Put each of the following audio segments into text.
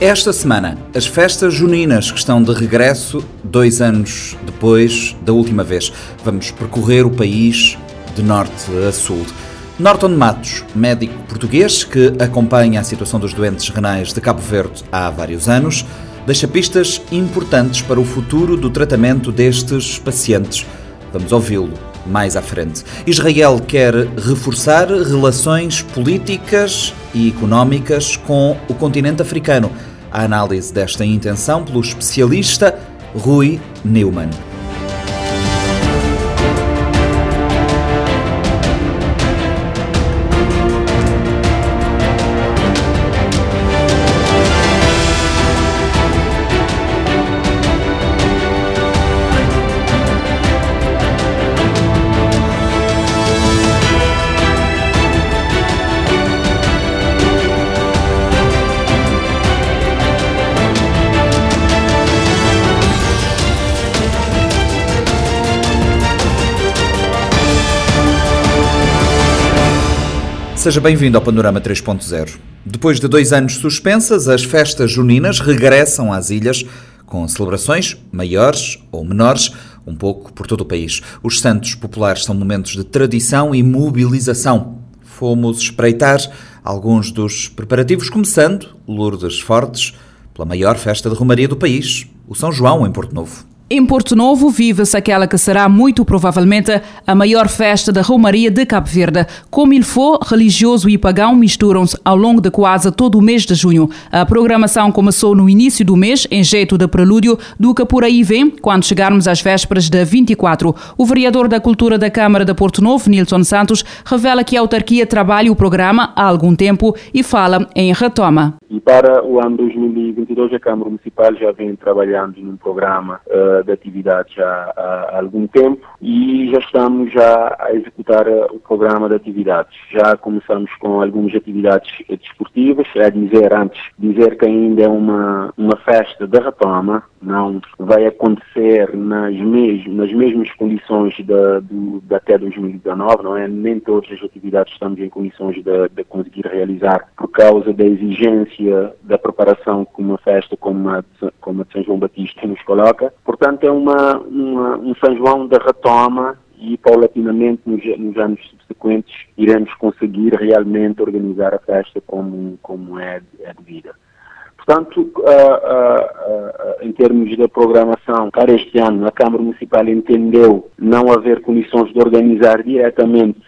Esta semana, as festas juninas que estão de regresso, dois anos depois da última vez. Vamos percorrer o país de norte a sul. Norton Matos, médico português que acompanha a situação dos doentes renais de Cabo Verde há vários anos, deixa pistas importantes para o futuro do tratamento destes pacientes. Vamos ouvi-lo mais à frente. Israel quer reforçar relações políticas e económicas com o continente africano. A análise desta intenção pelo especialista Rui Neumann. Seja bem-vindo ao Panorama 3.0. Depois de dois anos suspensas, as festas juninas regressam às ilhas com celebrações maiores ou menores, um pouco por todo o país. Os santos populares são momentos de tradição e mobilização. Fomos espreitar alguns dos preparativos, começando Lourdes Fortes, pela maior festa de Romaria do país, o São João em Porto Novo. Em Porto Novo vive-se aquela que será muito provavelmente a maior festa da Romaria de Cabo Verde. Como ele for, religioso e pagão misturam-se ao longo de quase todo o mês de junho. A programação começou no início do mês, em jeito de prelúdio do que por aí vem, quando chegarmos às vésperas de 24. O vereador da Cultura da Câmara de Porto Novo, Nilson Santos, revela que a autarquia trabalha o programa há algum tempo e fala em retoma. E para o ano 2022, a Câmara Municipal já vem trabalhando num programa uh, de atividades há, há, algum tempo e já estamos já a executar uh, o programa de atividades. Já começamos com algumas atividades desportivas, é dizer antes, dizer que ainda é uma, uma festa de retoma, não vai acontecer nas, mes nas mesmas condições de, de, até 2019, não é? Nem todas as atividades estamos em condições de, de conseguir realizar por causa da exigência da preparação que uma festa como a, como a de São João Batista nos coloca. Portanto, é uma, uma um São João da retoma e paulatinamente nos, nos, anos subsequentes iremos conseguir realmente organizar a festa como, como é, é devida. Portanto, uh, uh, uh, em termos de programação, para este ano, a Câmara Municipal entendeu não haver condições de organizar diretamente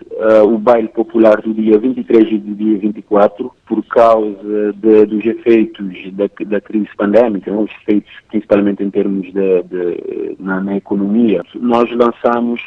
o baile popular do dia 23 e do dia 24, por causa de, dos efeitos da, da, crise pandémica, os efeitos principalmente em termos de, de na, na, economia. Nós lançamos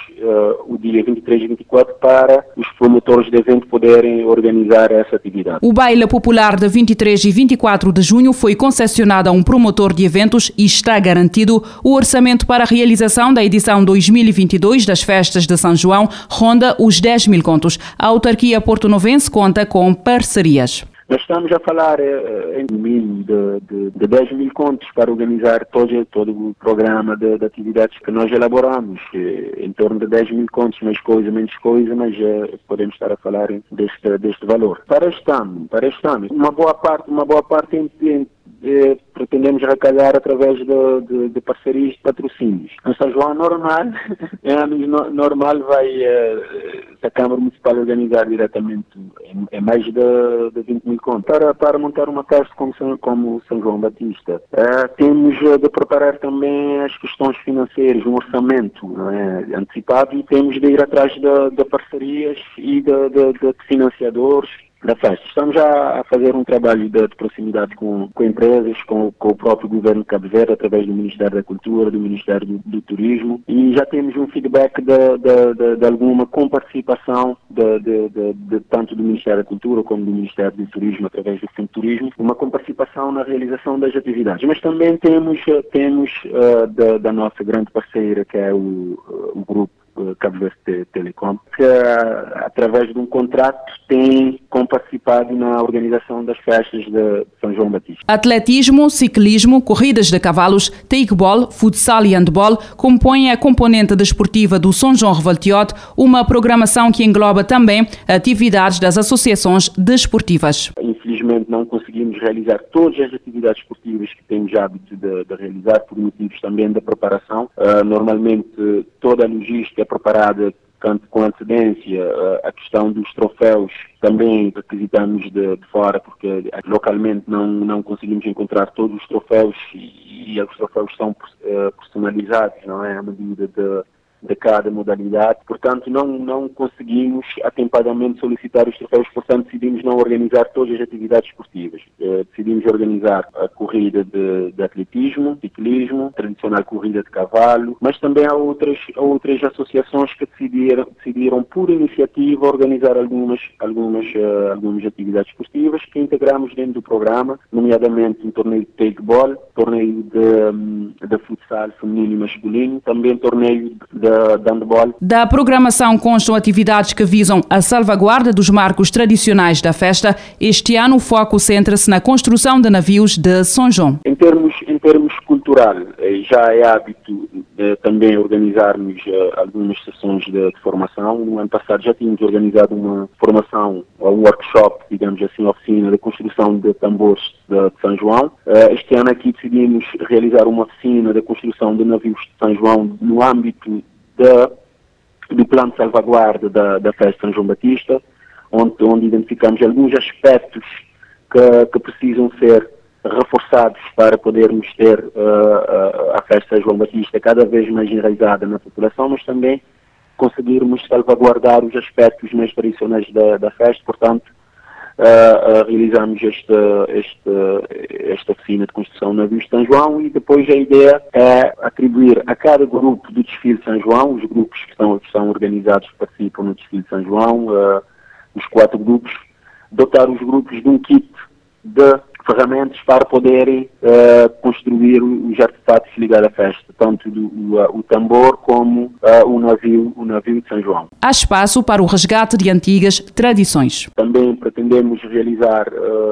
o dia 23 e 24 para os promotores de evento poderem organizar essa atividade. O baile popular de 23 e 24 de junho foi concessionado a um promotor de eventos e está garantido o orçamento para a realização da edição 2022 das festas de São João ronda os 10 mil contos. A autarquia porto-novense conta com parcerias. Nós estamos a falar eh, em mínimo de, de, de 10 mil contos para organizar todo, todo o programa de, de atividades que nós elaboramos. Eh, em torno de 10 mil contos, mais coisa, menos coisa, mas eh, podemos estar a falar deste, deste valor. Para este ano, para este ano, uma boa parte, uma boa parte em, em eh, pretendemos arrecadar através de, de, de, parcerias de patrocínios. Em São João normal, em anos no, normal vai eh, a Câmara Municipal organizar diretamente é, mais de, de 20 mil contos. Para, para montar uma festa como, como São João Batista, eh, temos de preparar também as questões financeiras, um orçamento é, antecipado e temos de ir atrás de, de parcerias e de, de financiadores da festa. Estamos já a fazer um trabalho de, de proximidade com, com empresas, com, com, o próprio governo de Cabo Verde, através do Ministério da Cultura, do Ministério do, do Turismo, e já temos um feedback de, de, de alguma comparticipação de, tanto do Ministério da Cultura como do Ministério do Turismo, através do Fundo Turismo, uma comparticipação na realização das atividades. Mas também temos, temos uh, da, da, nossa grande parceira, que é o, o grupo eh, Cabo Verde Telecom, que através de um contrato tem participado na organização das festas de São João Batista. Atletismo, ciclismo, corridas de cavalos, takeball, futsal e handball compõem a componente desportiva do São João Revoltiote, uma programação que engloba também atividades das associações desportivas. Consegui conseguimos realizar todas as atividades esportivas que temos hábito de, de realizar por motivos também da preparação. Uh, normalmente toda a logística é preparada com antecedência a questão dos troféus também requisitamos de, de, fora porque localmente não, não conseguimos encontrar todos os troféus e, e os troféus são personalizados, não é? À medida de, de cada modalidade. Portanto, não, não conseguimos atempadamente solicitar os troféus, portanto, decidimos não organizar todas as atividades esportivas. Eh, decidimos organizar a corrida de, de, atletismo, ciclismo, tradicional corrida de cavalo, mas também há outras, outras associações que decidiram, decidiram por iniciativa organizar algumas, algumas, uh, algumas atividades esportivas que integramos dentro do programa, nomeadamente um torneio de takeball, torneio de, hum, de futsal feminino e masculino, também torneio de da Da programação constam atividades que visam a salvaguarda dos marcos tradicionais da festa. Este ano o foco centra-se na construção de navios de São João. Em termos, em termos cultural, eh, já é hábito de também organizarmos eh, algumas sessões de, de formação. No ano passado já tínhamos organizado uma formação, um workshop, digamos assim, oficina de construção de tambores de, de São João. Eh, este ano aqui decidimos realizar uma oficina de construção de navios de São João no âmbito da, do plano de salvaguarda da, da festa São João Batista, onde, onde identificamos alguns aspectos que, que precisam ser reforçados para podermos ter uh, a festa João Batista cada vez mais enraizada na população, mas também conseguirmos salvaguardar os aspectos mais tradicionais da, da festa, portanto, uh, realizamos esta, esta, esta oficina de construção de navios de São João e depois a ideia é atribuir a cada grupo do desfile de São João, os grupos que estão, que são organizados que participam no desfile de São João, uh, os quatro grupos, dotar os grupos de um kit de ferramentas para poderem uh, construir os artefatos ligados à festa, tanto do, o, uh, o tambor como uh, o, navio, o navio de São João. Há espaço para o resgate de antigas tradições. Também pretendemos realizar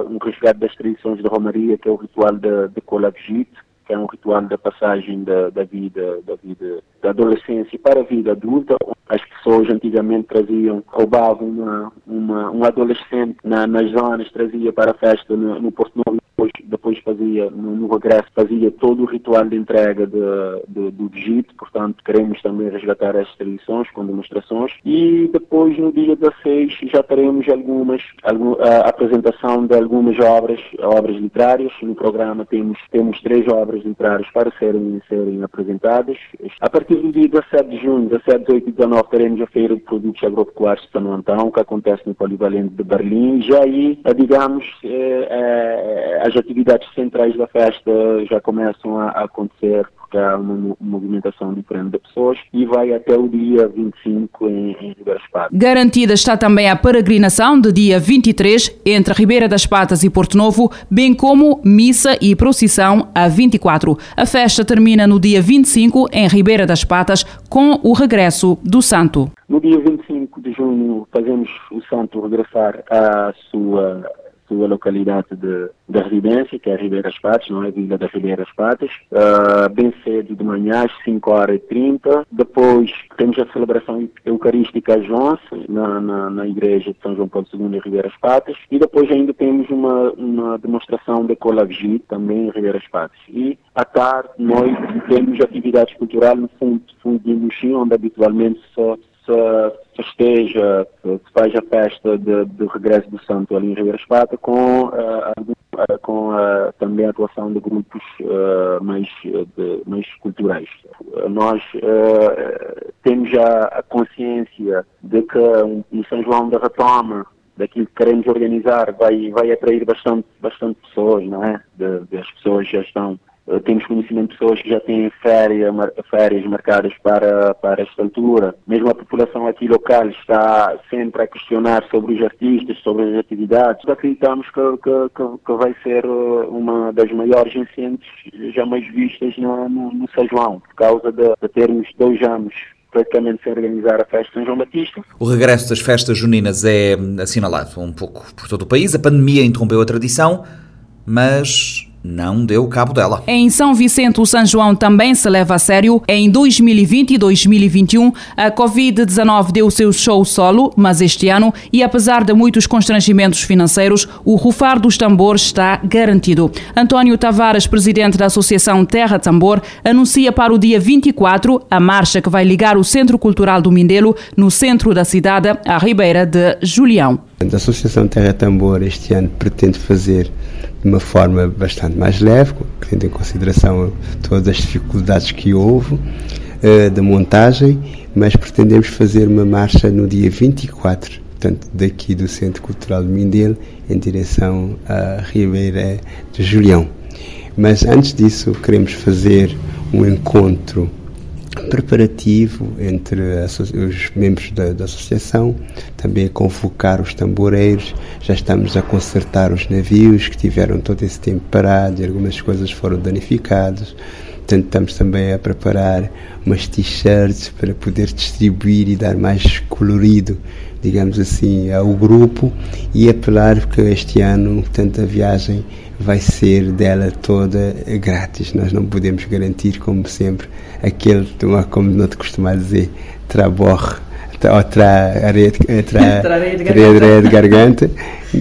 um resgate das tradições de Romaria, que é o ritual de, Colavigite, que é um ritual da passagem da, da, vida, da vida da adolescência para a vida adulta. As pessoas antigamente traziam, roubavam uma, uma, um adolescente na, nas zonas, trazia para a festa no, no Porto Novo depois, depois fazia, no, no, regresso, fazia todo o ritual de entrega de, de, do Egito, portanto queremos também resgatar essas tradições com demonstrações e depois no dia 16 já teremos algumas, algum, a apresentação de algumas obras, obras literárias, no programa temos, temos três obras literárias para serem, serem apresentadas. A partir do dia 17 de junho, 17, 18 e 19 teremos a Feira de Produtos Agropecuários de São Antão, que acontece no Polivalente de Berlim, já aí, digamos, é, é, as atividades centrais da festa já começam a, acontecer porque há uma, movimentação diferente de pessoas e vai até o dia 25 em, em Ribeira das Patas. Garantida está também a peregrinação de dia 23 entre Ribeira das Patas e Porto Novo, bem como missa e procissão a 24. A festa termina no dia 25 em Ribeira das Patas com o regresso do santo. No dia 25 de junho fazemos o santo regressar à sua sua localidade de, de residência, que é Ribeira das Patas, não é? Vila das Ribeiras Patas, uh, bem cedo de manhã, às 5 horas e 30. Depois temos a celebração eucarística às 11, na, na, na Igreja de São João Paulo II em Ribeiras Patas. E depois ainda temos uma, uma demonstração de Colavigi, também em Ribeiras Patas. E à tarde, noite, temos atividades culturais no fundo, fundo de Luxim, onde habitualmente só se festeja, se faz a festa de regresso do santo ali em Ribeira Espata com, uh, com uh, também a atuação de grupos uh, mais, de, mais culturais. Nós temos já a consciência de que o São João da Retoma daquilo que queremos organizar vai, vai atrair bastante, bastante pessoas, não é? De, de as pessoas já estão eh, temos conhecimento de pessoas que já têm férias, férias marcadas para, para esta altura. Mesmo a população aqui local está sempre a questionar sobre os artistas, sobre as atividades. Acreditamos que, que, que vai ser eh, uma das maiores incêndios jamais vistas no, no, no São João, por causa de, de termos dois anos praticamente sem organizar a festa São João Batista. O regresso das festas juninas é assinalado um pouco por todo o país. A pandemia interrompeu a tradição, mas não deu cabo dela. Em São Vicente, o São João também se leva a sério. Em 2020 e 2021, a Covid-19 deu seu show solo, mas este ano, e apesar de muitos constrangimentos financeiros, o rufar dos tambores está garantido. António Tavares, presidente da Associação Terra Tambor, anuncia para o dia 24 a marcha que vai ligar o Centro Cultural do Mindelo, no centro da cidade, à Ribeira de Julião. A Associação Terra Tambor este ano pretende fazer de uma forma bastante mais leve, tendo em consideração todas as dificuldades que houve uh, da montagem, mas pretendemos fazer uma marcha no dia 24, portanto, daqui do Centro Cultural de Mindelo, em direção à Ribeira de Julião. Mas antes disso, queremos fazer um encontro preparativo entre os membros da, da, associação, também a convocar os tamboreiros, já estamos a consertar os navios que tiveram todo esse tempo parados e algumas coisas foram danificadas. Portanto, estamos também a preparar umas t-shirts para poder distribuir e dar mais colorido, digamos assim, ao grupo e apelar que este ano, portanto, a viagem vai ser dela toda grátis. Nós não podemos garantir, como sempre, aquele, como não te costuma dizer, traborre outra areia de garganta,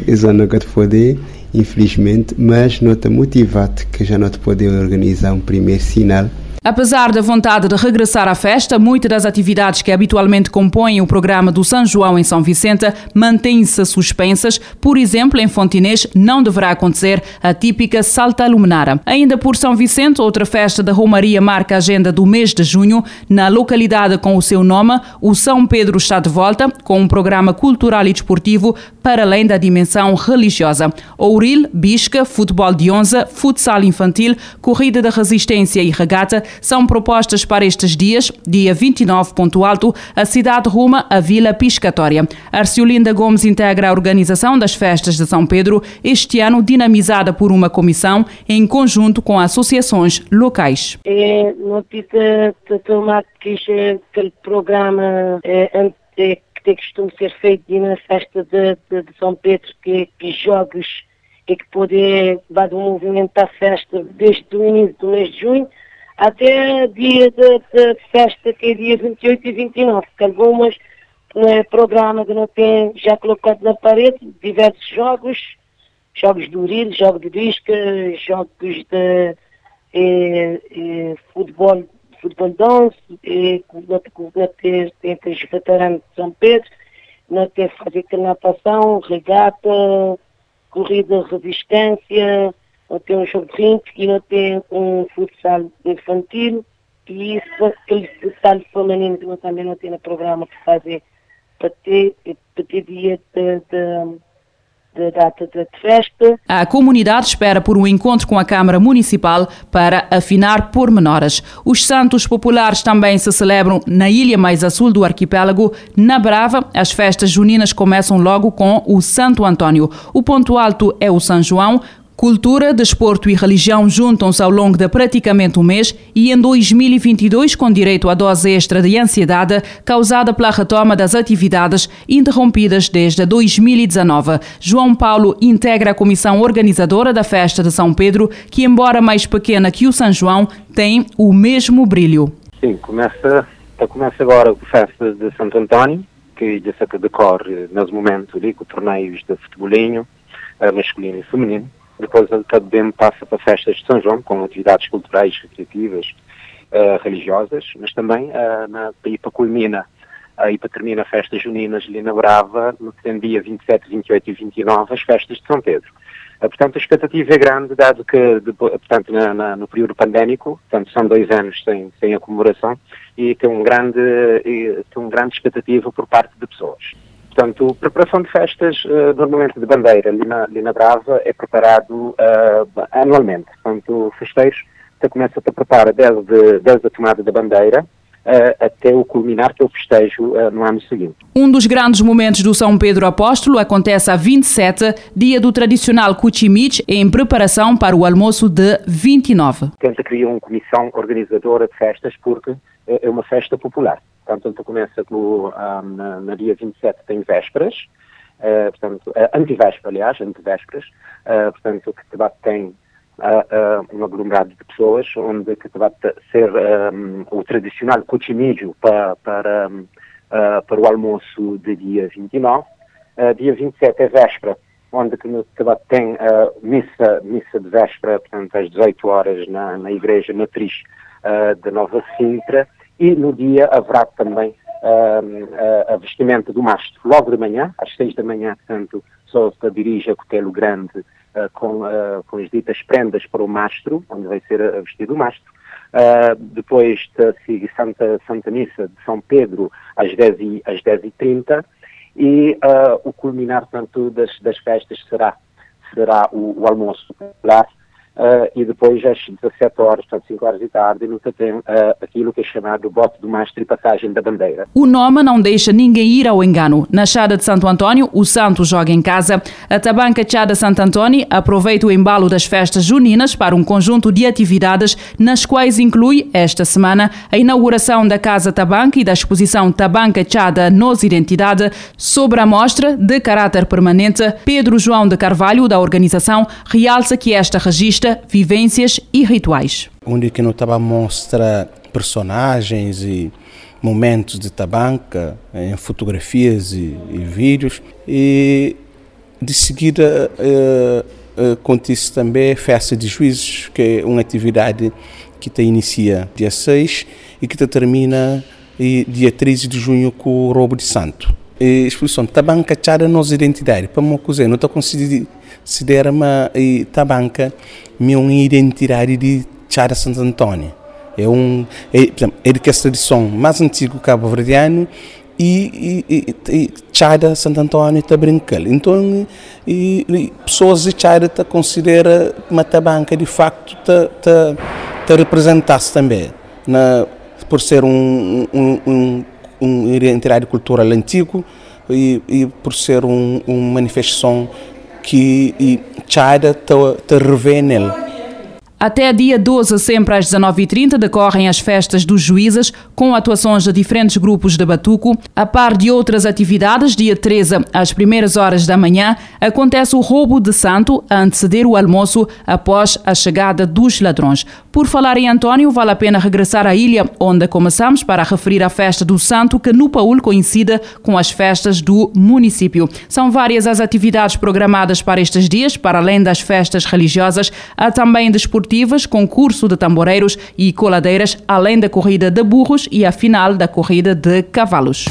isso nunca te poder, infelizmente, mas nota motivado que já não te poder organizar um primeiro sinal Apesar da vontade de regressar à festa, muitas das atividades que habitualmente compõem o programa do São João em São Vicente mantêm-se suspensas. Por exemplo, em Fontinês não deverá acontecer a típica Salta Luminara. Ainda por São Vicente, outra festa da Romaria marca a agenda do mês de junho. Na localidade com o seu nome, o São Pedro está de volta com um programa cultural e desportivo para além da dimensão religiosa. Ouril, Bisca, futebol de onza, futsal infantil, corrida da resistência e regata são propostas para estes dias. Dia 29, ponto alto, a cidade ruma a Vila Piscatória. Arciolinda Gomes integra a organização das festas de São Pedro, este ano dinamizada por uma comissão em conjunto com associações locais. É notícia de tomar que aquele programa é, é, que tem costume ser feito na festa de, de, de São Pedro, que, que jogos que, que pode dar um movimento à festa desde o início do mês de junho até dia da festa, que é dia 28 e 29, que algumas né, programa que não tem já colocado na parede, diversos jogos, jogos de uril, jogos de disca, jogos de eh, eh, futebol, futebol dance, eh, entre os veteranos de São Pedro, não tem fazer natação, regata, corrida resistência, ou tem um jogo de ringue e não tem um futsal infantil e isso, aquele futsal feminino que também não tem no programa para fazer para ter, para ter dia de, de data de festa. A comunidade espera por um encontro com a Câmara Municipal para afinar pormenores. Os Santos Populares também se celebram na ilha mais a sul do arquipélago. Na Brava, as festas juninas começam logo com o Santo Antônio. O ponto alto é o São João, Cultura, desporto e religião juntam-se ao longo de praticamente um mês e em 2022 com direito à dose extra de ansiedade causada pela retoma das atividades interrompidas desde 2019. João Paulo integra a comissão organizadora da festa de São Pedro, que embora mais pequena que o São João, tem o mesmo brilho. Sim, começa, começa agora a festa de Santo António, que decorre nesse momento ali com torneios de futebolinho, eh, masculino e feminino depois a passa para festas de São João, com atividades culturais, recreativas, uh, religiosas, mas também uh, na, para IPA culmina, a IPA termina festas juninas ali na Brava, no dia 27, 28 e 29, as festas de São Pedro. Uh, portanto, a expectativa é grande, dado que, de, portanto, na, na, no período pandémico, portanto, são dois anos sem, sem a comemoração, e tem um grande, e, tem uma grande expectativa por parte de pessoas. Portanto, preparação de festas, uh, normalmente de bandeira, ali na, ali na Brava, é preparado uh, anualmente. Portanto, festeiros então, começa a preparar desde, desde a tomada da bandeira, Uh, até o culminar, que é o festejo no ano seguinte. Um dos grandes momentos do São Pedro Apóstolo acontece a 27, dia do tradicional Cuchimich, em preparação para o almoço de 29. Tenta criar uma comissão organizadora de festas, porque é uma festa popular. Portanto, começa com, um, na, na, dia 27 tem vésperas, uh, portanto, uh, antivéspera, aliás, antevésperas, uh, portanto, que debate tem uh, um aglomerado de pessoas, onde que vai ser um, o tradicional cochimídio para, para, um, para o almoço de dia 29. Uh, dia 27 é véspera, onde que, que tem missa, missa de véspera, portanto, às 18 horas na, na igreja matriz de Nova Sintra, e no dia haverá também uh, a vestimenta do mastro. Logo de manhã, às 6 da manhã, portanto, só se dirige a Cotelo Grande uh, com, uh, com as ditas prendas para o mastro, onde vai ser vestido o mastro. Uh, depois da Santa, Santa Missa de São Pedro às 10 e, às 10 e 30 e o culminar portanto, das, das festas será, será o, o almoço popular Uh, e depois às 17 horas, portanto 5 horas da tarde, nunca tem uh, aquilo que é chamado bote do mastro e passagem da bandeira. O nome não deixa ninguém ir ao engano. Na Chada de Santo Antônio, o santo joga em casa. A Tabanca Chada Santo Antônio aproveita o embalo das festas juninas para um conjunto de atividades, nas quais inclui, esta semana, a inauguração da Casa Tabanca e da exposição Tabanca Chada Nos Identidade. Sobre a mostra, de caráter permanente, Pedro João de Carvalho, da organização, realça que esta registra vivências e rituais. Onde que não estava mostra personagens e momentos de Tabanca em fotografias e, e vídeos e de seguida uh, uh, acontece também a festa de juízes que é uma atividade que te inicia dia 6 e que te termina e, dia 13 de junho com o roubo de santo. A exposição Tabanca Chara Nossa Identidade, para uma coisa, não está considera uma Tabanca minha identidade de Chara Santo Antônio. É um, é, exemplo, é de tradição mais antigo cabo-verdiano e, e, e Santo Antônio está brincando. Então, e, e pessoas de Chara tá considera uma tabanca de facto tá, tá, tá representasse também na por ser um, um, um, um identidade cultural antigo e, e por ser um, uma manifestação que e chaida ter venel Até dia 12, sempre às 19h30, decorrem as festas dos juízes, com atuações de diferentes grupos de batuco. A par de outras atividades, dia 13, às primeiras horas da manhã, acontece o roubo de santo a anteceder o almoço após a chegada dos ladrões. Por falar em António, vale a pena regressar à ilha, onde começamos para referir a festa do santo, que no Paul coincide com as festas do município. São várias as atividades programadas para estes dias, para além das festas religiosas, há também desportivas esportivas, concurso de tamboreiros e coladeiras, além da corrida de burros e a final da corrida de cavalos.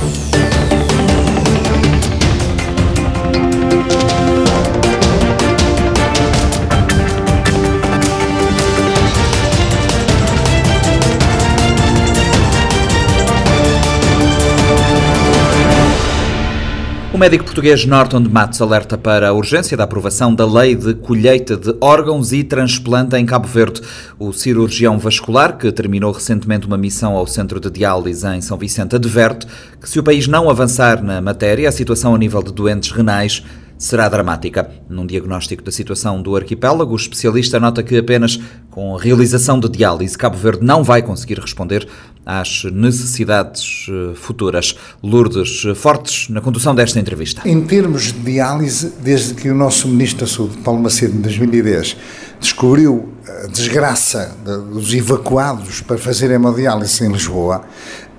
Médico português Norton de Matos alerta para a urgência da aprovação da lei de colheita de órgãos e transplante em Cabo Verde. O cirurgião vascular, que terminou recentemente uma missão ao centro de diálise em São Vicente, adverte que se o país não avançar na matéria, a situação a nível de doentes renais será dramática. Num diagnóstico da situação do arquipélago, o especialista nota que apenas com a realização de diálise, Cabo Verde não vai conseguir responder às necessidades eh, futuras. Lourdes Fortes, na condução desta entrevista. Em termos de diálise, desde que o nosso Ministro da Saúde, Paulo Macedo, em 2010, descobriu a desgraça dos evacuados para fazerem hemodiálise em Lisboa,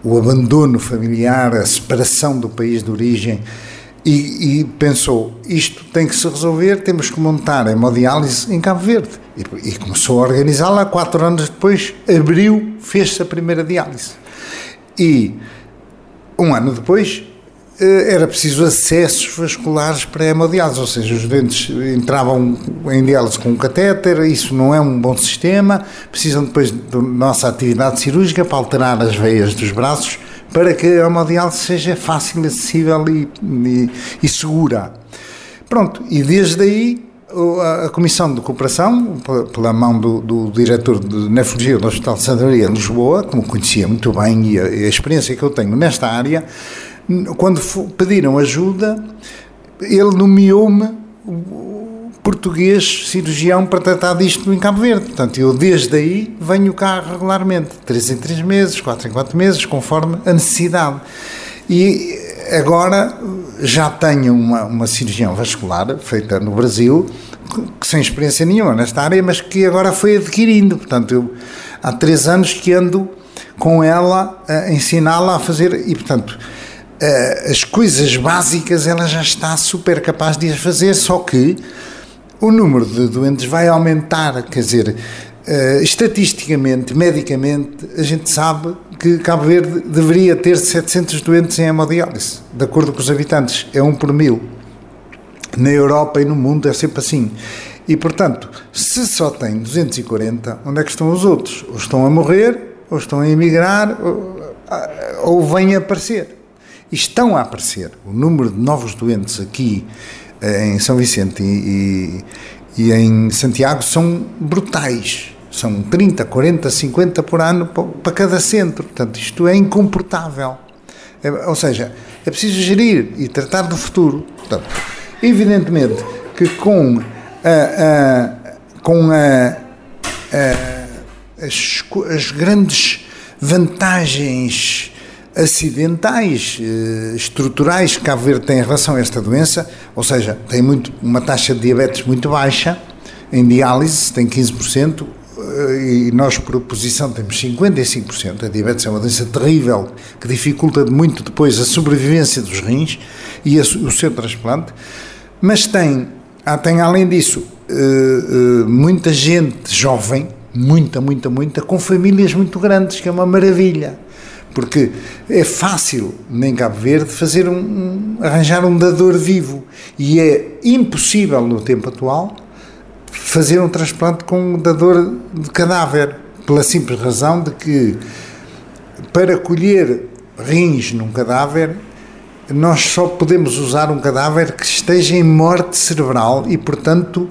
o abandono familiar, a separação do país de origem, e, e, pensou, isto tem que se resolver, temos que montar a hemodiálise em Cabo Verde. E, e começou a organizá-la, quatro anos depois, abriu, fez-se a primeira diálise. E um ano depois eh, era preciso acessos vasculares para a hemodiálise, ou seja, os doentes entravam em diálise com um catéter, isso não é um bom sistema, precisam depois da nossa atividade cirúrgica para alterar as veias dos braços para que a hemodiálise seja fácil, acessível e, e, e segura. Pronto, e desde aí a Comissão de Cooperação, pela mão do, do diretor de nefrologia do Hospital de Santa Maria, Lisboa, que me conhecia muito bem e a, a experiência que eu tenho nesta área, quando pediram ajuda, ele nomeou-me português cirurgião para tratar disto em Cabo Verde. Portanto, eu desde aí venho cá regularmente, três em três meses, quatro em quatro meses, conforme a necessidade. E agora já tenho uma, uma cirurgião vascular feita no Brasil, sem experiência nenhuma nesta área, mas que agora foi adquirindo. Portanto, eu há três anos que ando com ela a ensiná-la a fazer e, portanto, as coisas básicas ela já está super capaz de as fazer, só que o número de doentes vai aumentar, quer dizer, estatisticamente, medicamente, a gente sabe que Cabo Verde deveria ter 700 doentes em hemodiálise, de acordo com os habitantes, é um por mil. Na Europa e no mundo é sempre assim. E, portanto, se só tem 240, onde é que estão os outros? Ou estão a morrer, ou estão a emigrar, ou, ou vêm a aparecer. E estão a aparecer. O número de novos doentes aqui eh, em São Vicente e, e, e em Santiago são brutais. São 30, 40, 50 por ano para cada centro. Portanto, isto é incomportável. É, ou seja, é preciso gerir e tratar do futuro. Portanto, evidentemente que com a, a com a, a, as, as, grandes vantagens acidentais, eh, estruturais que Cabo Verde tem em relação a esta doença, ou seja, tem muito, uma taxa de diabetes muito baixa, em diálise tem 15%, e nós por oposição temos 55%. A diabetes é uma doença terrível que dificulta muito depois a sobrevivência dos rins e a, o seu transplante, mas tem, ah, tem além disso eh, eh, muita gente jovem, muita, muita, muita, com famílias muito grandes, que é uma maravilha. Porque é fácil, em Cabo Verde, fazer um, um arranjar um dador vivo e é impossível no tempo atual fazer um transplante com um dador de cadáver, pela simples razão de que para colher rins num cadáver nós só podemos usar um cadáver que esteja em morte cerebral e, portanto,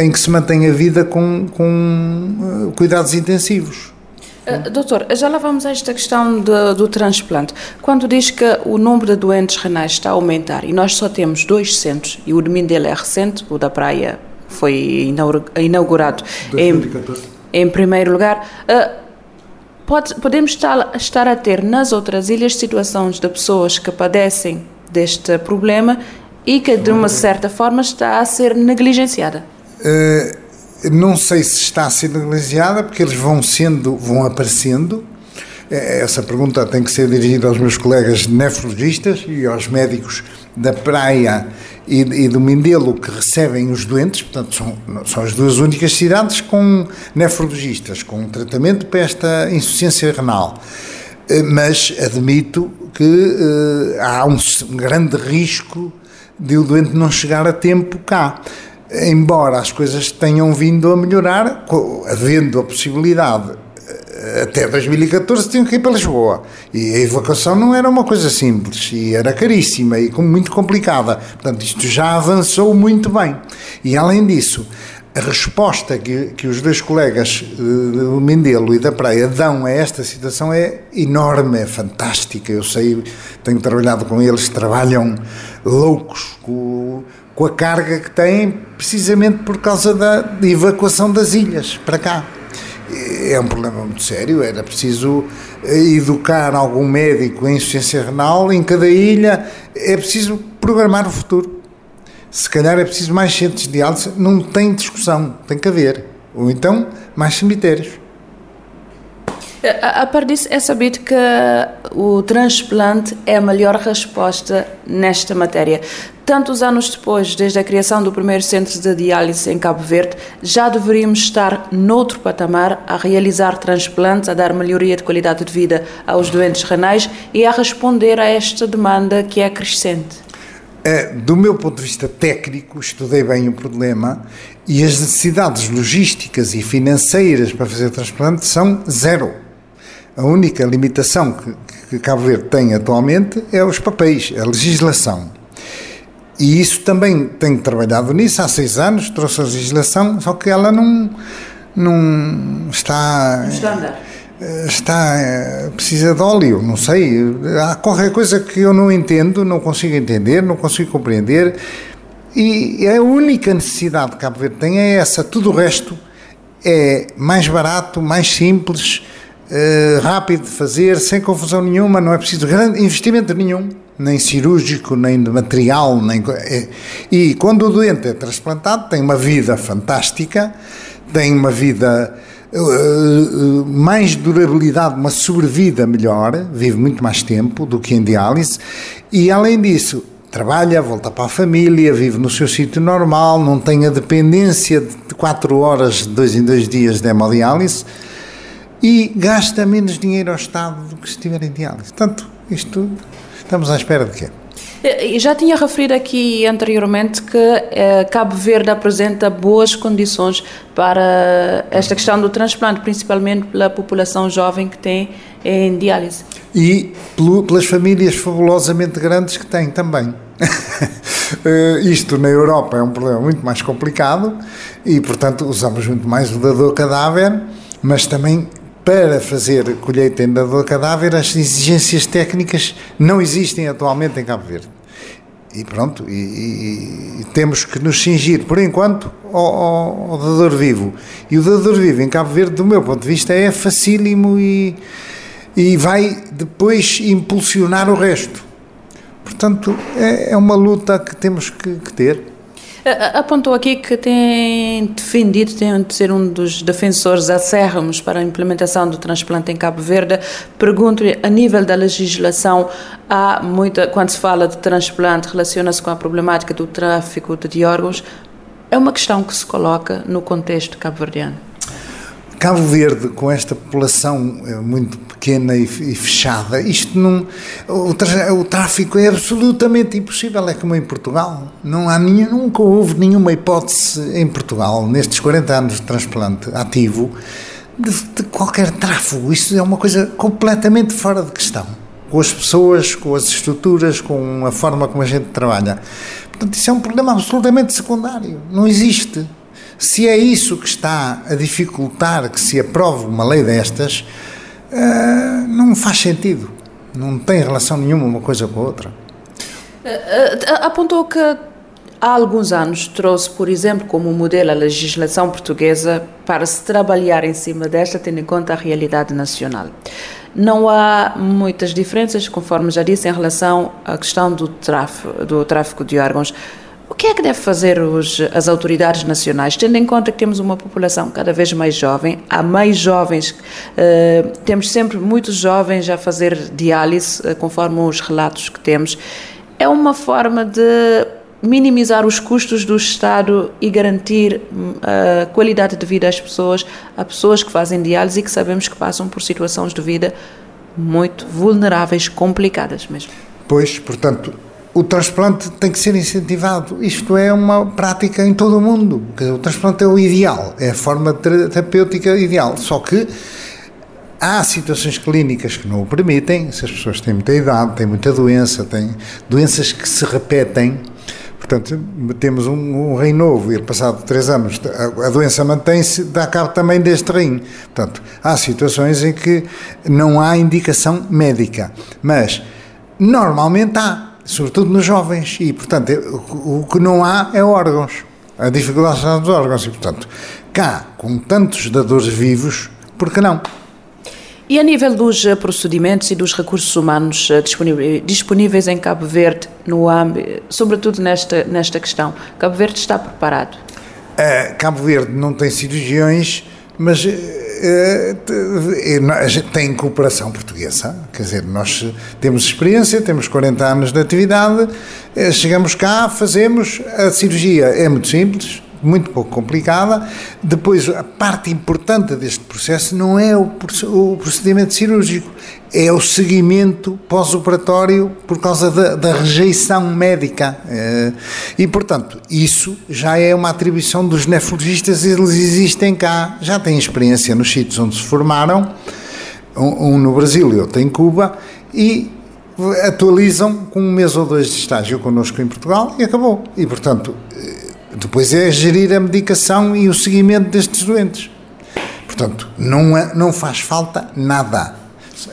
em que se mantenha a vida com, com uh, cuidados intensivos. Uh, doutor, já lá vamos a esta questão de, do transplante. Quando diz que o número de doentes renais está a aumentar e nós só temos dois centros, e o de Mindelo é recente, o da Praia foi inaugurado em, em, primeiro lugar. Uh, pode, podemos estar, estar a ter nas outras ilhas situações de pessoas que padecem deste problema e que de uma certa forma está a ser negligenciada. Uh, não sei se está ser negligenciada porque eles vão sendo, vão aparecendo. Eh, essa pergunta tem que ser dirigida aos meus colegas nefrologistas e aos médicos da praia e, e, do Mindelo que recebem os doentes, portanto são, são as duas únicas cidades com nefrologistas, com tratamento para esta insuficiência renal. Eh, mas admito que uh, há um grande risco de o doente não chegar a tempo cá. Embora as coisas tenham vindo a melhorar, havendo a possibilidade até 2014 tinham que ir para Lisboa. E a evacuação não era uma coisa simples, e era caríssima e muito complicada. Portanto, isto já avançou muito bem. E além disso, a resposta que, que os dois colegas eh, do Mindelo e da Praia dão a esta situação é enorme, é fantástica. Eu sei, tenho trabalhado com eles, trabalham loucos com, com a carga que têm, precisamente por causa da evacuação das ilhas para cá é um problema muito sério. Era preciso educar algum médico em insuficiência renal em cada ilha. É preciso programar o futuro. Se calhar é preciso mais centros de diálise. Não tem discussão, tem que haver. Ou então mais cemitérios. A, par disso, é sabido que o transplante é a melhor resposta nesta matéria. Tantos anos depois, desde a criação do primeiro centro de diálise em Cabo Verde, já deveríamos estar noutro patamar a realizar transplantes, a dar melhoria de qualidade de vida aos doentes renais e a responder a esta demanda que é crescente. É, do meu ponto de vista técnico, estudei bem o problema e as necessidades logísticas e financeiras para fazer transplante são zero. A única limitação que, que Cabo Verde tem atualmente é os papéis, a legislação. E isso também tenho trabalhado nisso há seis anos, trouxe a legislação, só que ela não, não está. Andar. Está, precisa de óleo, não sei. Há qualquer coisa que eu não entendo, não consigo entender, não consigo compreender. E a única necessidade que Cabo Verde tem é essa. Tudo o resto é mais barato, mais simples, uh, rápido de fazer, sem confusão nenhuma, não é preciso grande investimento nenhum, nem cirúrgico, nem de material. Nem, é, e quando o doente é transplantado, tem uma vida fantástica, tem uma vida. Uh, mais durabilidade, uma sobrevida melhor, vive muito mais tempo do que em diálise, e além disso, trabalha, volta para a família, vive no seu sítio normal, não tem a dependência de 4 horas, de dois em dois dias de hemodiálise e gasta menos dinheiro ao Estado do que se estiver em diálise. Portanto, isto estamos à espera de quê? Já tinha referido aqui anteriormente que eh, Cabo Verde apresenta boas condições para esta questão do transplante, principalmente pela população jovem que tem em diálise. E pelas famílias fabulosamente grandes que têm também. uh, isto na Europa é um problema muito mais complicado e, portanto, usamos muito mais o dador cadáver, mas também para fazer colheita em dador cadáver, as exigências técnicas não existem atualmente em Cabo Verde. E pronto, e, e, e temos que nos cingir, por enquanto, ao, ao, ao, dador vivo. E o dador vivo em Cabo Verde, do meu ponto de vista, é facílimo e, e vai depois impulsionar o resto. Portanto, é, é uma luta que temos que, que ter. Apontou aqui que tem defendido, tem de ser um dos defensores acérrimos para a implementação do transplante em Cabo Verde. Pergunto-lhe, a nível da legislação, há muita, quando se fala de transplante, relaciona-se com a problemática do tráfico de órgãos. É uma questão que se coloca no contexto cabo-verdiano. Cabo Verde, com esta população eh, muito pequena e, fechada, isto não. O, tráfico é absolutamente impossível, é como em Portugal. Não há nenhum, nunca houve nenhuma hipótese em Portugal, nestes 40 anos de transplante ativo, de, de qualquer tráfego. Isto é uma coisa completamente fora de questão. Com as pessoas, com as estruturas, com a forma como a gente trabalha. Portanto, isso é um problema absolutamente secundário. Não existe. Se é isso que está a dificultar que se aprove uma lei destas, uh, não faz sentido. Não tem relação nenhuma uma coisa com a outra. Uh, apontou que há alguns anos trouxe, por exemplo, como modelo a legislação portuguesa para se trabalhar em cima desta, tendo em conta a realidade nacional. Não há muitas diferenças, conforme já disse, em relação à questão do tráfico, do tráfico de órgãos. O que é que deve fazer os, as autoridades nacionais, tendo em conta que temos uma população cada vez mais jovem, há mais jovens, uh, temos sempre muitos jovens a fazer diálise, uh, conforme os relatos que temos. É uma forma de minimizar os custos do Estado e garantir a uh, qualidade de vida às pessoas, a pessoas que fazem diálise e que sabemos que passam por situações de vida muito vulneráveis, complicadas mesmo. Pois, portanto, o transplante tem que ser incentivado. Isto é uma prática em todo o mundo. O transplante é o ideal, é a forma terapêutica ideal. Só que há situações clínicas que não o permitem, se as pessoas têm muita idade, têm muita doença, têm doenças que se repetem. Portanto, temos um, um rim novo e passado três anos a, a doença mantém-se, dá cabo também deste rim. Portanto, há situações em que não há indicação médica, mas normalmente há sobretudo nos jovens, e portanto o que não há é órgãos, a dificuldade dos órgãos, e portanto cá, com tantos dadores vivos, por que não? E a nível dos eh, procedimentos e dos recursos humanos eh, disponíveis em Cabo Verde, no âmbito, sobretudo nesta, nesta questão, Cabo Verde está preparado? Uh, Cabo Verde não tem cirurgiões, mas eh, gente tem cooperação portuguesa, quer dizer, nós temos experiência, temos 40 anos de atividade, eh, chegamos cá, fazemos, a cirurgia é muito simples, muito pouco complicada. Depois, a parte importante deste processo não é o procedimento cirúrgico, é o seguimento pós-operatório por causa da, da, rejeição médica. Eh, e, portanto, isso já é uma atribuição dos nefrologistas, eles existem cá, já têm experiência nos sítios onde se formaram, um, no Brasil e outro em Cuba, e atualizam com um mês ou dois de estágio connosco em Portugal e acabou. E, portanto, depois é gerir a medicação e o seguimento destes doentes. Portanto, não, é, não faz falta nada,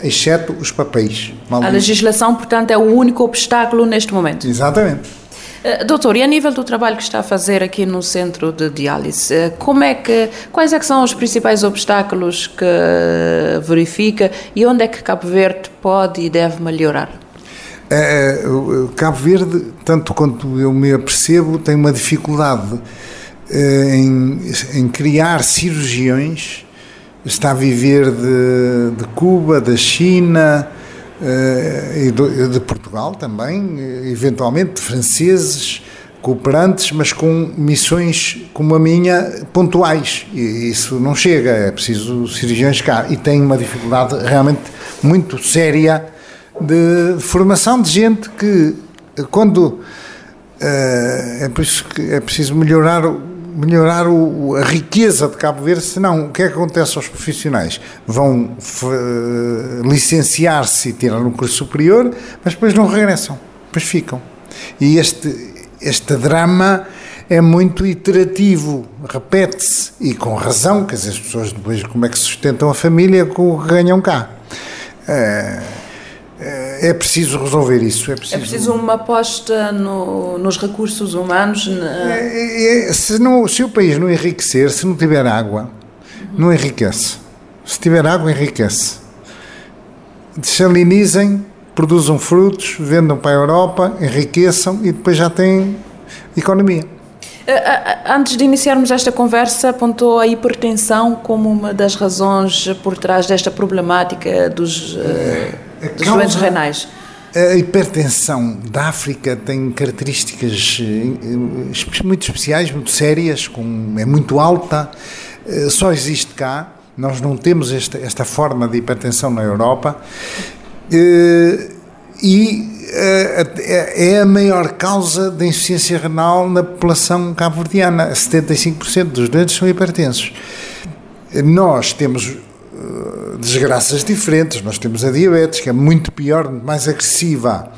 exceto os papéis. A legislação, portanto, é o único obstáculo neste momento. Exatamente. Uh, doutor, e a nível do trabalho que está a fazer aqui no centro de diálise, uh, como é que, quais é que são os principais obstáculos que verifica e onde é que Cabo Verde pode e deve melhorar? É, Cabo Verde, tanto quanto eu me apercebo, tem uma dificuldade em, em criar cirurgiões. Está a viver de, de Cuba, da China e de, de Portugal também, eventualmente de franceses cooperantes, mas com missões como a minha pontuais. E isso não chega, é preciso cirurgiões cá. E tem uma dificuldade realmente muito séria de formação de gente que, quando. Uh, é por isso que é preciso melhorar, melhorar o, a riqueza de Cabo Verde, senão o que é que acontece aos profissionais? Vão uh, licenciar-se e tirar um curso superior, mas depois não regressam, depois ficam. E este, este drama é muito iterativo, repete-se, e com razão, quer dizer, as pessoas depois como é que sustentam a família com o que ganham cá. É, é, é preciso resolver isso. É preciso, é preciso uma aposta no, nos recursos humanos. Na... É, é, é, se, não, se o país não enriquecer, se não tiver água, não enriquece. Se tiver água, enriquece. Desalinizem produzam frutos, vendam para a Europa, enriqueçam e depois já têm economia. Eh, eh, antes de iniciarmos esta conversa, apontou a hipertensão como uma das razões por trás desta problemática dos, eh, dos causa, doentes renais. A hipertensão da África tem características muito especiais, muito sérias, com, é muito alta, só existe cá. Nós não temos esta, esta forma de hipertensão na Europa eh, e eh, é a maior causa de insuficiência renal na população cabo-verdiana. 75% dos doentes são hipertensos. Nós temos eh, desgraças diferentes. Nós temos a diabetes, que é muito pior, mais agressiva.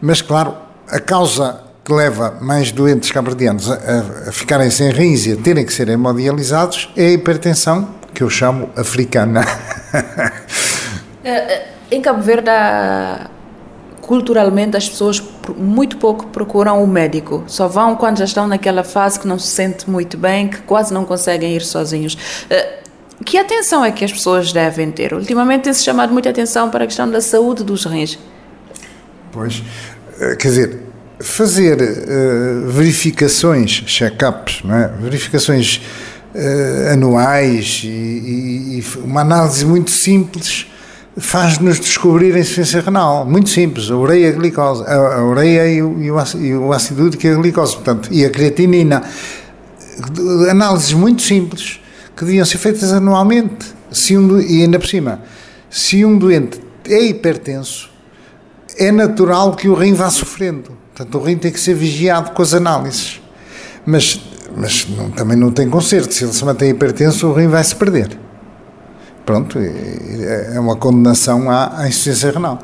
Mas, claro, a causa que leva mais doentes cabo-verdianos a, a, ficarem sem rins e a terem que ser hemodializados é a hipertensão, que eu chamo africana. Em Cabo Verde, culturalmente, as pessoas muito pouco procuram o médico. Só vão quando já estão naquela fase que não se sente muito bem, que quase não conseguem ir sozinhos. Que atenção é que as pessoas devem ter? Ultimamente tem-se chamado muita atenção para a questão da saúde dos rins. Pois, eh, quer dizer, fazer uh, verificações, check-ups, é? verificações uh, anuais e, e, e, uma análise muito simples faz-nos descobrir a insuficiência renal. Muito simples, a ureia e a glicose, a, a ureia e o, e o ácido úrico e a glicose, portanto, e a creatinina. Análises muito simples que deviam ser feitas anualmente. Se um, e ainda por cima, se um doente é hipertenso, é natural que o rim vá sofrendo. Portanto, o rim tem que ser vigiado com as análises. Mas, mas não, também não tem conserto. Se ele se mantém hipertenso, o rim vai se perder pronto, é uma condenação à, à insuficiência renal.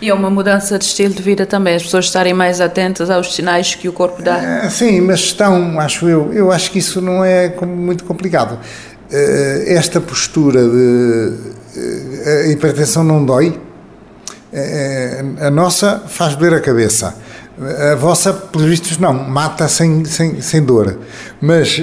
E é uma mudança de estilo de vida também, as pessoas estarem mais atentas aos sinais que o corpo dá. É, sim, mas estão, acho eu, eu acho que isso não é muito complicado. Eh, esta postura de eh, a hipertensão não dói, eh, a nossa faz doer a cabeça. A vossa, pelos vistos, não, mata sem, sem, sem dor. Mas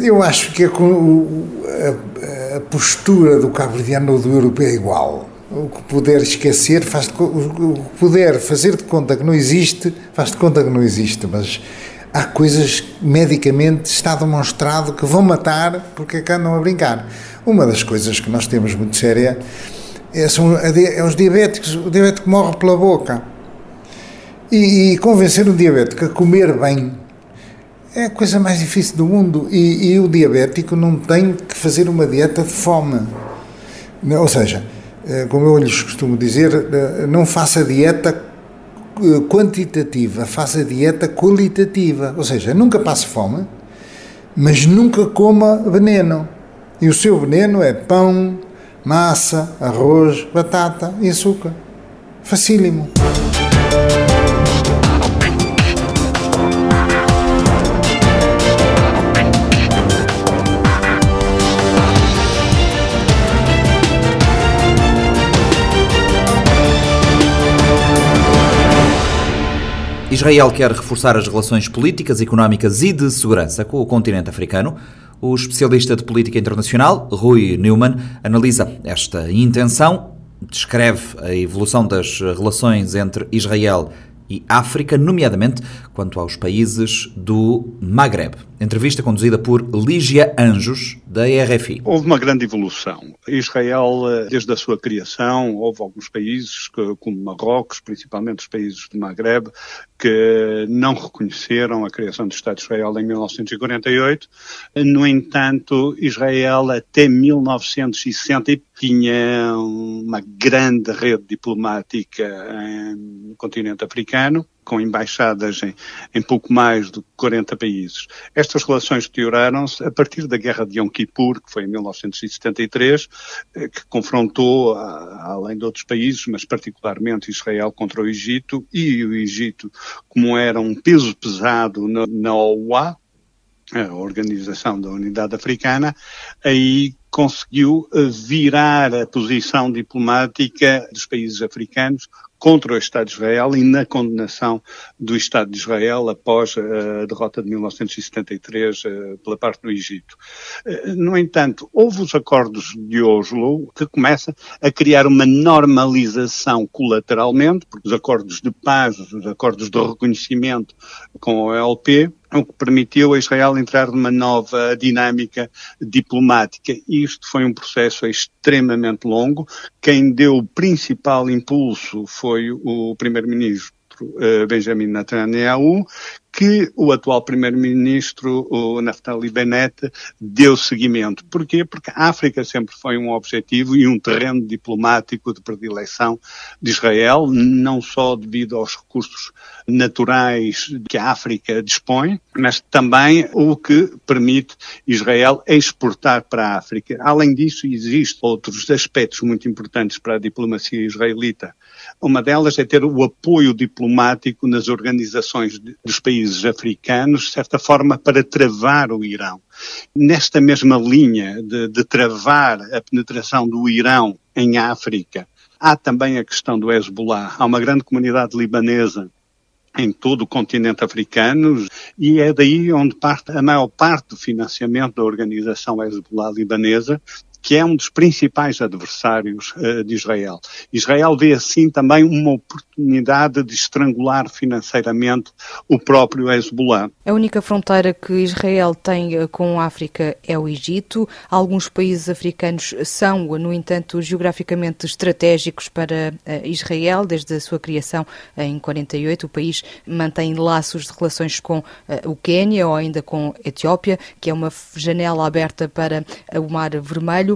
eu acho que a, a, a postura do cabo-verdiano ou do europeu é igual. O que puder esquecer, faz o que puder fazer de conta que não existe, faz de conta que não existe, mas há coisas medicamente está demonstrado que vão matar porque é que andam a brincar. Uma das coisas que nós temos muito séria é, são é os diabéticos. O diabético morre pela boca. E, e convencer um diabético a comer bem é a coisa mais difícil do mundo e, e, o diabético não tem que fazer uma dieta de fome. Ou seja, como eu lhes costumo dizer, eh, não faça dieta eh, quantitativa, faça dieta qualitativa. Ou seja, nunca passe fome, mas nunca coma veneno. E o seu veneno é pão, massa, arroz, batata e açúcar. Facílimo. Israel quer reforçar as relações políticas, económicas e de segurança com o continente africano. O especialista de política internacional, Rui Neumann, analisa esta intenção descreve a evolução das relações entre Israel e África, nomeadamente quanto aos países do Maghreb. Entrevista conduzida por Lígia Anjos, da RFI. Houve uma grande evolução. Israel, eh, desde a sua criação, houve alguns países, como Marrocos, principalmente os países do Maghreb, que não reconheceram a criação do Estado de Israel em 1948. No entanto, Israel até 1960 tinha uma grande rede diplomática no continente africano com embaixadas em, em, pouco mais de 40 países. Estas relações pioraram-se a partir da Guerra de Yom Kippur, que foi em 1973, eh, que confrontou, além de outros países, mas particularmente Israel contra o Egito, e o Egito, como era um peso pesado na, na OUA, a Organização da Unidade Africana, aí conseguiu eh, virar a posição diplomática dos países africanos contra o Estado de Israel e na condenação do Estado de Israel após a derrota de 1973 eh, pela parte do Egito. Eh, no entanto, houve os acordos de Oslo que começam a criar uma normalização colateralmente, porque os acordos de paz, os acordos de reconhecimento com a OLP, o que permitiu a Israel entrar numa nova dinâmica diplomática. Isto foi um processo extremamente longo. Quem deu o principal impulso foi o primeiro-ministro eh, Benjamin Netanyahu, que o atual primeiro-ministro, o Naftali Bennett, deu seguimento. Porquê? Porque a África sempre foi um objetivo e um terreno diplomático de predileção de Israel, não só devido aos recursos naturais que a África dispõe, mas também o que permite Israel exportar para a África. Além disso, existem outros aspectos muito importantes para a diplomacia israelita. Uma delas é ter o apoio diplomático nas organizações dos países africanos, de certa forma, para travar o Irão. Nesta mesma linha de, de travar a penetração do Irão em África, há também a questão do Hezbollah. Há uma grande comunidade libanesa em todo o continente africano e é daí onde parte a maior parte do financiamento da organização Hezbollah libanesa que é um dos principais adversários uh, de Israel. Israel vê assim também uma oportunidade de estrangular financeiramente o próprio Hezbollah. A única fronteira que Israel tem eh, com a África é o Egito. Alguns países africanos são, no entanto, geograficamente estratégicos para uh, Israel desde a sua criação em 48. O país mantém laços de relações com o Quênia ou ainda com a Etiópia, que é uma janela aberta para o Mar Vermelho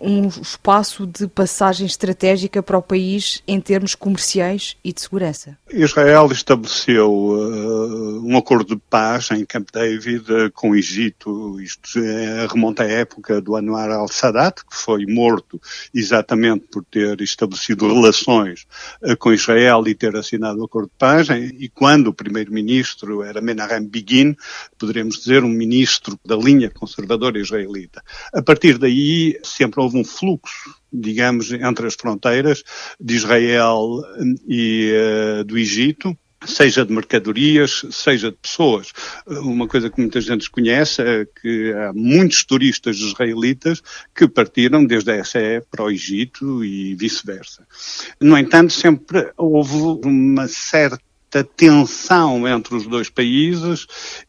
um espaço de passagem estratégica para o país em termos comerciais e de segurança. Israel estabeleceu uh, um acordo de paz em Camp David uh, com o Egito. Isto é, remonta à época do Anwar al-Sadat, que foi morto exatamente por ter estabelecido relações uh, com Israel e ter assinado o acordo de paz. E quando o primeiro-ministro era Menahem Begin, poderíamos dizer um ministro da linha conservadora israelita. A partir daí, sempre houve um fluxo, digamos, entre as fronteiras de Israel e uh, do Egito, seja de mercadorias, seja de pessoas. Uma coisa que muita gente conhece é que há muitos turistas israelitas que partiram desde a SE para o Egito e vice-versa. No entanto, sempre houve uma certa tensão entre os dois países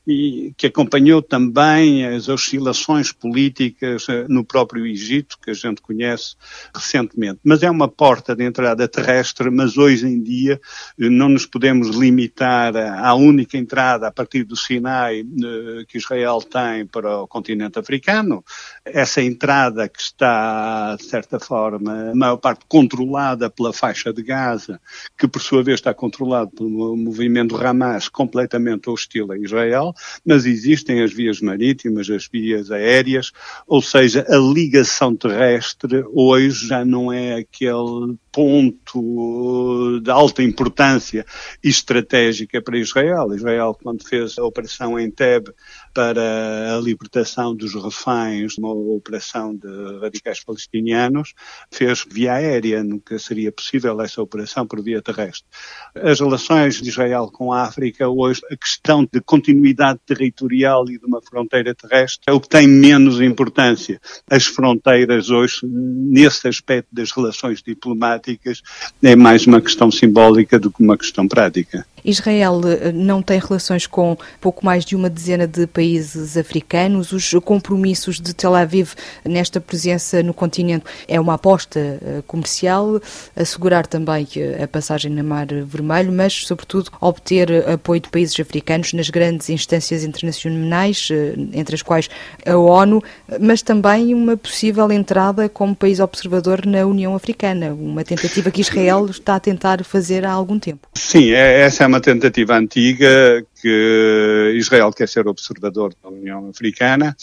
e que acompanhou também as oscilações políticas eh, no próprio Egito, que a gente conhece recentemente. Mas é uma porta de entrada terrestre, mas hoje em dia eh, não nos podemos limitar à única entrada a partir do Sinai eh, que Israel tem para o continente africano. Essa entrada que está, de certa forma, a maior parte controlada pela faixa de Gaza, que por sua vez está controlado pelo movimento Hamas completamente hostil a Israel, mas existem as vias marítimas, as vias aéreas, ou seja, a ligação terrestre hoje já não é aquele ponto de alta importância estratégica para Israel. Israel, quando fez a operação em Teb para a libertação dos reféns, uma operação de radicais palestinianos, fez via aérea, nunca seria possível essa operação por via terrestre. As relações de Israel com a África, hoje, a questão de continuidade territorial e de uma fronteira terrestre é o que tem menos importância. As fronteiras hoje, nesse aspecto das relações diplomáticas, diplomáticas é mais uma questão simbólica do que uma questão prática. Israel eh, não tem relações com pouco mais de uma dezena de países africanos. Os compromissos de Tel Aviv nesta presença no continente é uma aposta eh, comercial, assegurar também a passagem no Mar Vermelho, mas, sobretudo, obter apoio de países africanos nas grandes instâncias internacionais, eh, entre as quais a ONU, mas também uma possível entrada como país observador na União Africana, uma tentativa que Israel está a tentar fazer há algum tempo. Sim, é, essa é uma tentativa antiga que Israel quer ser observador da União Africana,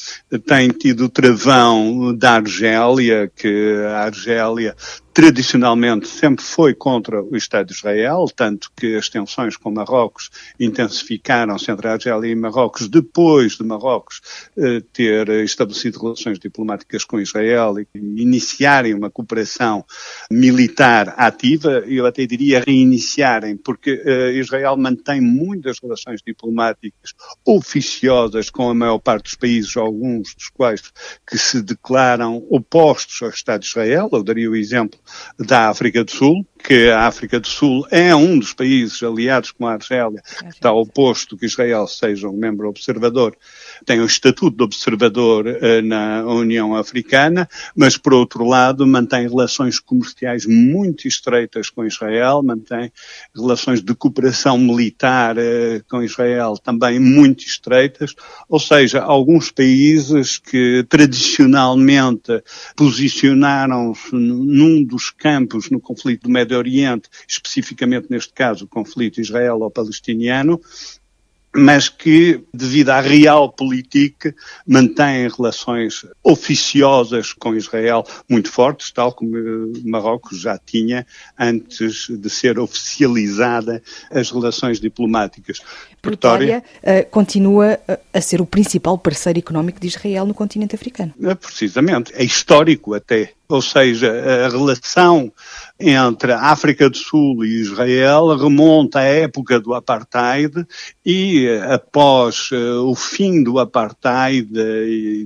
tem tido travão da Argélia, que a Argélia tradicionalmente sempre foi contra o Estado de Israel, tanto que as tensões com Marrocos intensificaram-se entre a Argélia e Marrocos depois de Marrocos eh, ter estabelecido relações diplomáticas com Israel e iniciarem uma cooperação militar ativa, eu até diria reiniciarem, porque eh, Israel mantém muitas relações diplomáticas oficiosas com a maior parte dos países, alguns dos quais que se declaram opostos ao Estado de Israel. Eu daria o exemplo da África do Sul, que a África do Sul é um dos países aliados com a Argélia que está oposto que Israel seja um membro observador, tem o estatuto de observador uh, na União Africana, mas por outro lado mantém relações comerciais muito estreitas com Israel, mantém relações de cooperação militar uh, com Israel também muito estreitas, ou seja, alguns países que tradicionalmente posicionaram-se num dos campos no conflito do Médio Oriente, especificamente neste caso o conflito israelo-palestiniano, mas que, devido à realpolitik, mantém relações oficiosas com Israel muito fortes, tal como Marrocos já tinha antes de ser oficializada as relações diplomáticas. Pretória uh, continua eh, a ser o principal parceiro económico de Israel no continente africano. Precisamente, é histórico até. Ou seja, a relação entre a África do Sul e Israel remonta à época do apartheid e após uh, o fim do apartheid,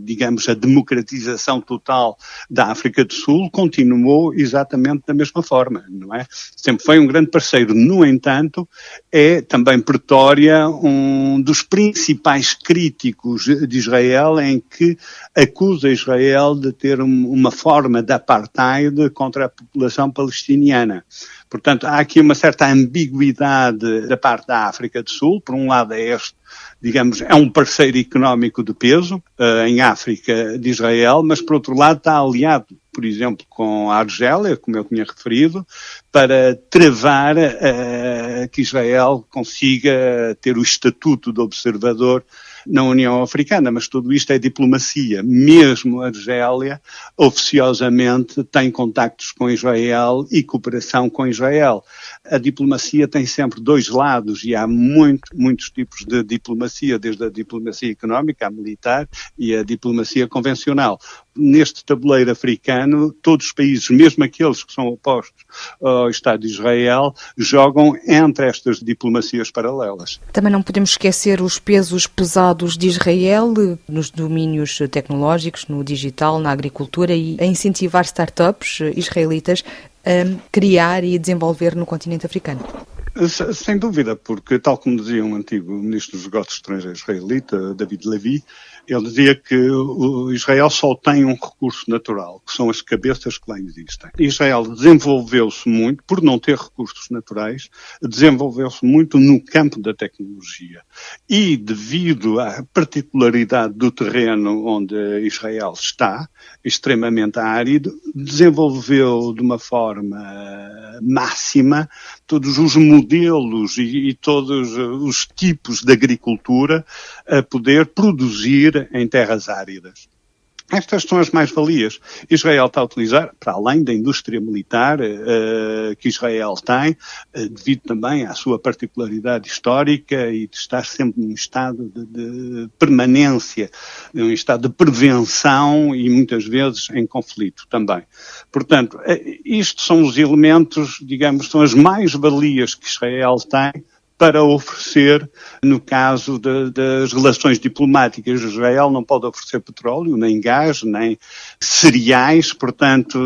digamos a democratização total da África do Sul, continuou exatamente da mesma forma, não é? Sempre foi um grande parceiro. No entanto, é também Pretória um dos principais críticos de Israel em que acusa Israel de ter um, uma forma de apartheid contra a população palestiniana. Portanto, há aqui uma certa ambiguidade da parte da África do Sul. Por um lado, é este digamos, é um parceiro económico de peso uh, em África de Israel, mas por outro lado está aliado, por exemplo, com a Argélia, como eu tinha referido, para travar uh, que Israel consiga ter o estatuto de observador na União Africana, mas tudo isto é diplomacia. Mesmo a Argélia, oficiosamente, tem contactos com Israel e cooperação com Israel. A diplomacia tem sempre dois lados e há muito, muitos tipos de diplomacia, desde a diplomacia económica, a militar e a diplomacia convencional neste tabuleiro africano, todos os países, mesmo aqueles que são opostos ao Estado de Israel, jogam entre estas diplomacias paralelas. Também não podemos esquecer os pesos pesados de Israel nos domínios tecnológicos, no digital, na agricultura e a incentivar startups israelitas a criar e desenvolver no continente africano. Sem dúvida, porque, tal como dizia um antigo ministro dos negócios estrangeiros israelita, David Levy, ele dizia que Israel só tem um recurso natural, que são as cabeças que lá existem. Israel desenvolveu-se muito, por não ter recursos naturais, desenvolveu-se muito no campo da tecnologia. E devido à particularidade do terreno onde Israel está, extremamente árido, desenvolveu de uma forma máxima todos os modelos e, e todos os tipos de agricultura a poder produzir em terras áridas. Estas são as mais-valias. Israel está a utilizar, para além da indústria militar uh, que Israel tem, uh, devido também à sua particularidade histórica e de estar sempre num estado de, de permanência, num estado de prevenção e muitas vezes em conflito também. Portanto, uh, isto são os elementos, digamos, são as mais-valias que Israel tem para oferecer, no caso de, das relações diplomáticas, Israel não pode oferecer petróleo, nem gás, nem cereais, portanto,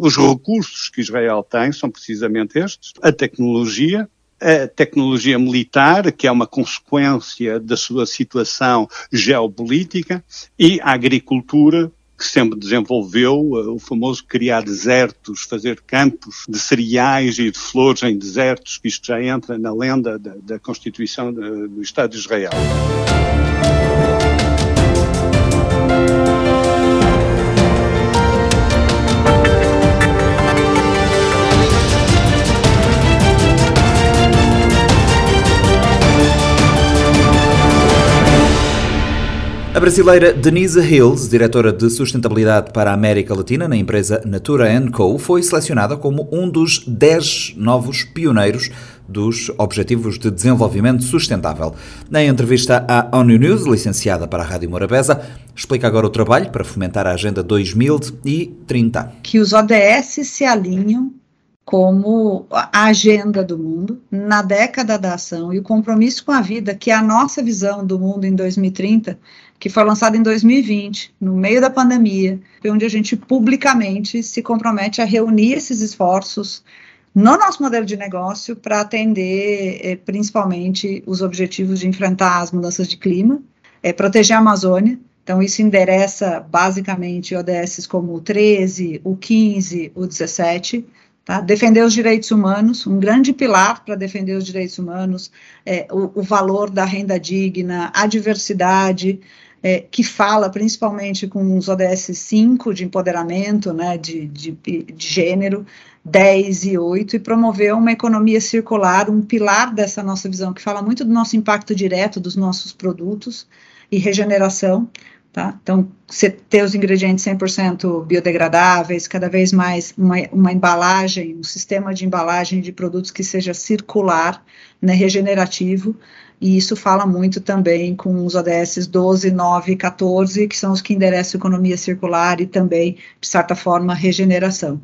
os recursos que Israel tem são precisamente estes, a tecnologia, a tecnologia militar, que é uma consequência da sua situação geopolítica, e a agricultura, que sempre desenvolveu uh, o famoso criar desertos, fazer campos de cereais e de flores em desertos, que isto já entra na lenda da, da Constituição do Estado de Israel. A brasileira Denise Hills, diretora de sustentabilidade para a América Latina na empresa Natura Co, foi selecionada como um dos 10 novos pioneiros dos Objetivos de Desenvolvimento Sustentável. Na entrevista à ONU News, licenciada para a Rádio Morabeza, explica agora o trabalho para fomentar a Agenda 2030. Que os ODS se alinham como a agenda do mundo na década da ação e o compromisso com a vida, que é a nossa visão do mundo em 2030, que foi lançado em 2020, no meio da pandemia, onde a gente publicamente se compromete a reunir esses esforços no nosso modelo de negócio para atender eh, principalmente os objetivos de enfrentar as mudanças de clima, eh, proteger a Amazônia. Então, isso endereça basicamente ODS como o 13, o 15, o 17. Tá? Defender os direitos humanos, um grande pilar para defender os direitos humanos, é, o, o valor da renda digna, a diversidade, é, que fala principalmente com os ODS 5 de empoderamento, né, de, de, de gênero, 10 e 8, e promover uma economia circular, um pilar dessa nossa visão, que fala muito do nosso impacto direto dos nossos produtos e regeneração, tá? Então, você ter os ingredientes 100% biodegradáveis, cada vez mais uma, uma embalagem, um sistema de embalagem de produtos que seja circular, né, regenerativo, e isso fala muito também com os ODS 12, 9 e 14, que são os que endereçam economia circular e também, de certa forma, regeneração.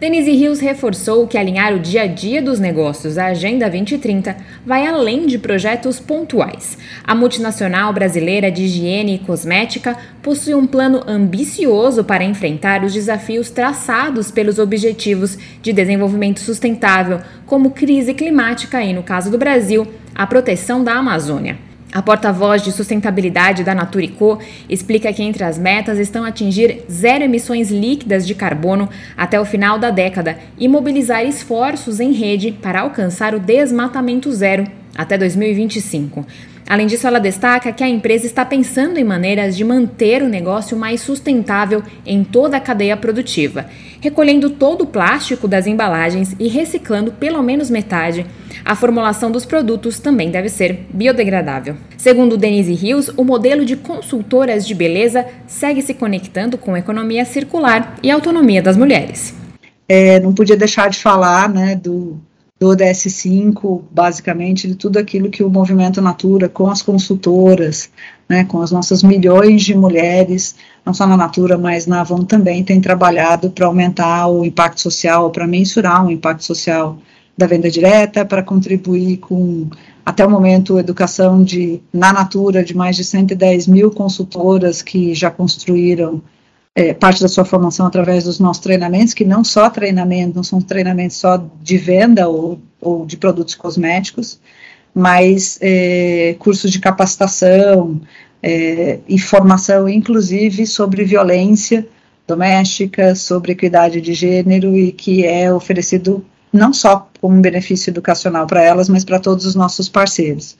Denise Rios reforçou que alinhar o dia a dia dos negócios à Agenda 2030 vai além de projetos pontuais. A multinacional brasileira de higiene e cosmética possui um plano ambicioso para enfrentar os desafios traçados pelos Objetivos de Desenvolvimento Sustentável, como crise climática e, no caso do Brasil, a proteção da Amazônia. A porta-voz de sustentabilidade da Naturico explica que entre as metas estão atingir zero emissões líquidas de carbono até o final da década e mobilizar esforços em rede para alcançar o desmatamento zero até 2025. Além disso, ela destaca que a empresa está pensando em maneiras de manter o negócio mais sustentável em toda a cadeia produtiva, recolhendo todo o plástico das embalagens e reciclando pelo menos metade. A formulação dos produtos também deve ser biodegradável. Segundo Denise Rios, o modelo de consultoras de beleza segue se conectando com a economia circular e a autonomia das mulheres. É, não podia deixar de falar né, do do ODS5, basicamente, de tudo aquilo que o Movimento Natura, com as consultoras, né, com as nossas milhões de mulheres, não só na Natura, mas na Avon também, tem trabalhado para aumentar o impacto social, para mensurar o impacto social da venda direta, para contribuir com, até o momento, educação de, na Natura de mais de 110 mil consultoras que já construíram é, parte da sua formação através dos nossos treinamentos, que não só treinamento, não são treinamentos só de venda ou, ou de produtos cosméticos, mas é, cursos de capacitação é, e formação, inclusive, sobre violência doméstica, sobre equidade de gênero e que é oferecido não só como benefício educacional para elas, mas para todos os nossos parceiros.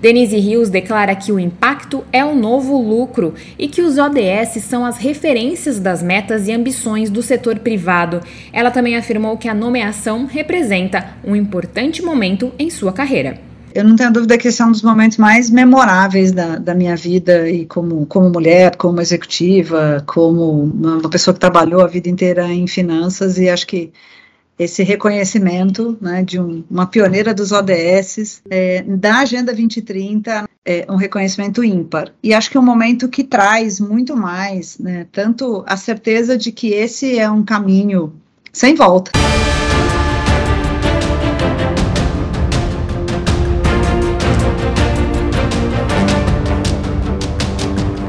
Denise Rios declara que o impacto é o novo lucro e que os ODS são as referências das metas e ambições do setor privado. Ela também afirmou que a nomeação representa um importante momento em sua carreira. Eu não tenho dúvida que esse é um dos momentos mais memoráveis da, da minha vida e como, como mulher, como executiva, como uma pessoa que trabalhou a vida inteira em finanças e acho que esse reconhecimento né, de um, uma pioneira dos ODS, é, da Agenda 2030, é um reconhecimento ímpar. E acho que é um momento que traz muito mais, né, tanto a certeza de que esse é um caminho sem volta.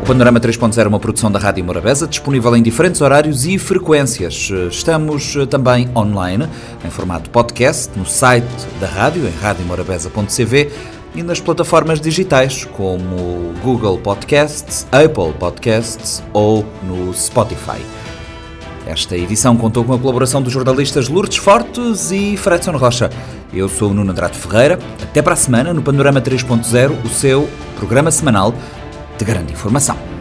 Panorama 3.0 é uma produção da Rádio Morabeza, disponível em diferentes horários e frequências. Estamos eh, também online, em formato podcast, no site da rádio, em radiomorabeza.cv e nas plataformas digitais, como Google Podcasts, Apple Podcasts ou no Spotify. Esta edição contou com a colaboração dos jornalistas Lourdes Fortes e Fredson Rocha. Eu sou o Nuno Andrade Ferreira. Até para a semana no Panorama 3.0, o seu programa semanal te grande informação.